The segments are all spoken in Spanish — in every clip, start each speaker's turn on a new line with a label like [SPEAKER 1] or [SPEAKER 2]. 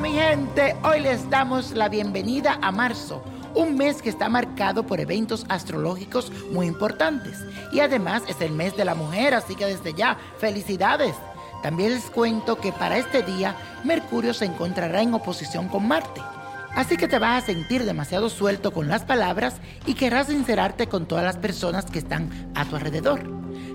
[SPEAKER 1] mi gente, hoy les damos la bienvenida a marzo, un mes que está marcado por eventos astrológicos muy importantes y además es el mes de la mujer, así que desde ya, felicidades. También les cuento que para este día Mercurio se encontrará en oposición con Marte. Así que te vas a sentir demasiado suelto con las palabras y querrás sincerarte con todas las personas que están a tu alrededor.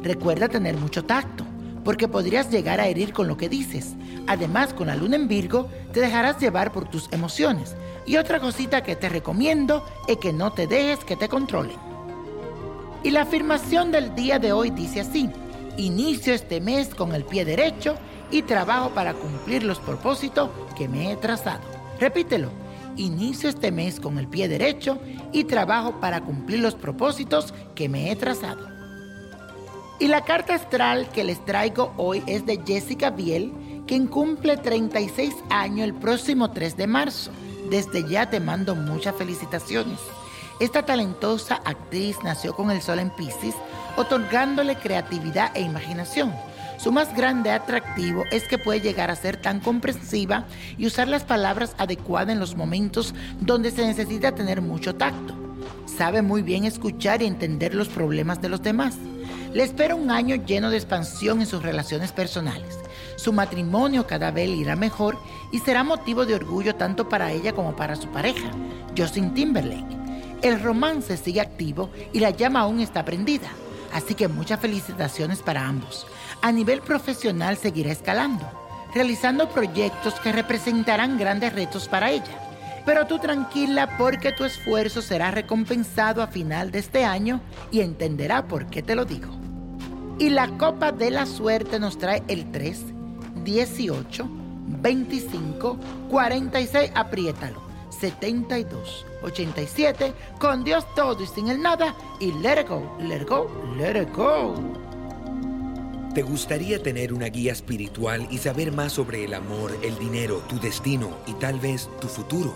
[SPEAKER 1] Recuerda tener mucho tacto porque podrías llegar a herir con lo que dices. Además, con la luna en Virgo, te dejarás llevar por tus emociones. Y otra cosita que te recomiendo es que no te dejes que te controlen. Y la afirmación del día de hoy dice así, inicio este mes con el pie derecho y trabajo para cumplir los propósitos que me he trazado. Repítelo, inicio este mes con el pie derecho y trabajo para cumplir los propósitos que me he trazado. Y la carta astral que les traigo hoy es de Jessica Biel, quien cumple 36 años el próximo 3 de marzo. Desde ya te mando muchas felicitaciones. Esta talentosa actriz nació con el sol en Pisces, otorgándole creatividad e imaginación. Su más grande atractivo es que puede llegar a ser tan comprensiva y usar las palabras adecuadas en los momentos donde se necesita tener mucho tacto. Sabe muy bien escuchar y entender los problemas de los demás. Le espera un año lleno de expansión en sus relaciones personales. Su matrimonio cada vez irá mejor y será motivo de orgullo tanto para ella como para su pareja, Justin Timberlake. El romance sigue activo y la llama aún está prendida, así que muchas felicitaciones para ambos. A nivel profesional seguirá escalando, realizando proyectos que representarán grandes retos para ella. Pero tú tranquila porque tu esfuerzo será recompensado a final de este año y entenderá por qué te lo digo. Y la copa de la suerte nos trae el 3, 18, 25, 46, apriétalo, 72, 87, con Dios todo y sin el nada, y let it go, let it go, let it go.
[SPEAKER 2] ¿Te gustaría tener una guía espiritual y saber más sobre el amor, el dinero, tu destino y tal vez tu futuro?